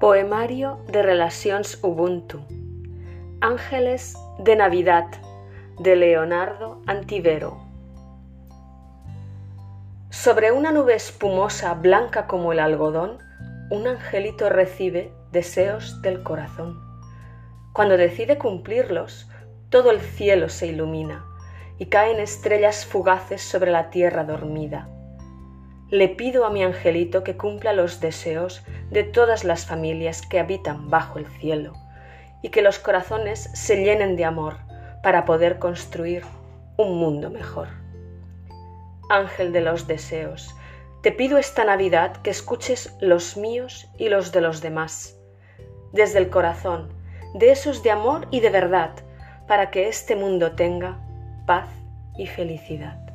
Poemario de Relacions Ubuntu. Ángeles de Navidad de Leonardo Antivero. Sobre una nube espumosa blanca como el algodón, un angelito recibe deseos del corazón. Cuando decide cumplirlos, todo el cielo se ilumina y caen estrellas fugaces sobre la tierra dormida le pido a mi angelito que cumpla los deseos de todas las familias que habitan bajo el cielo y que los corazones se llenen de amor para poder construir un mundo mejor. Ángel de los deseos, te pido esta Navidad que escuches los míos y los de los demás, desde el corazón, de esos de amor y de verdad, para que este mundo tenga paz y felicidad.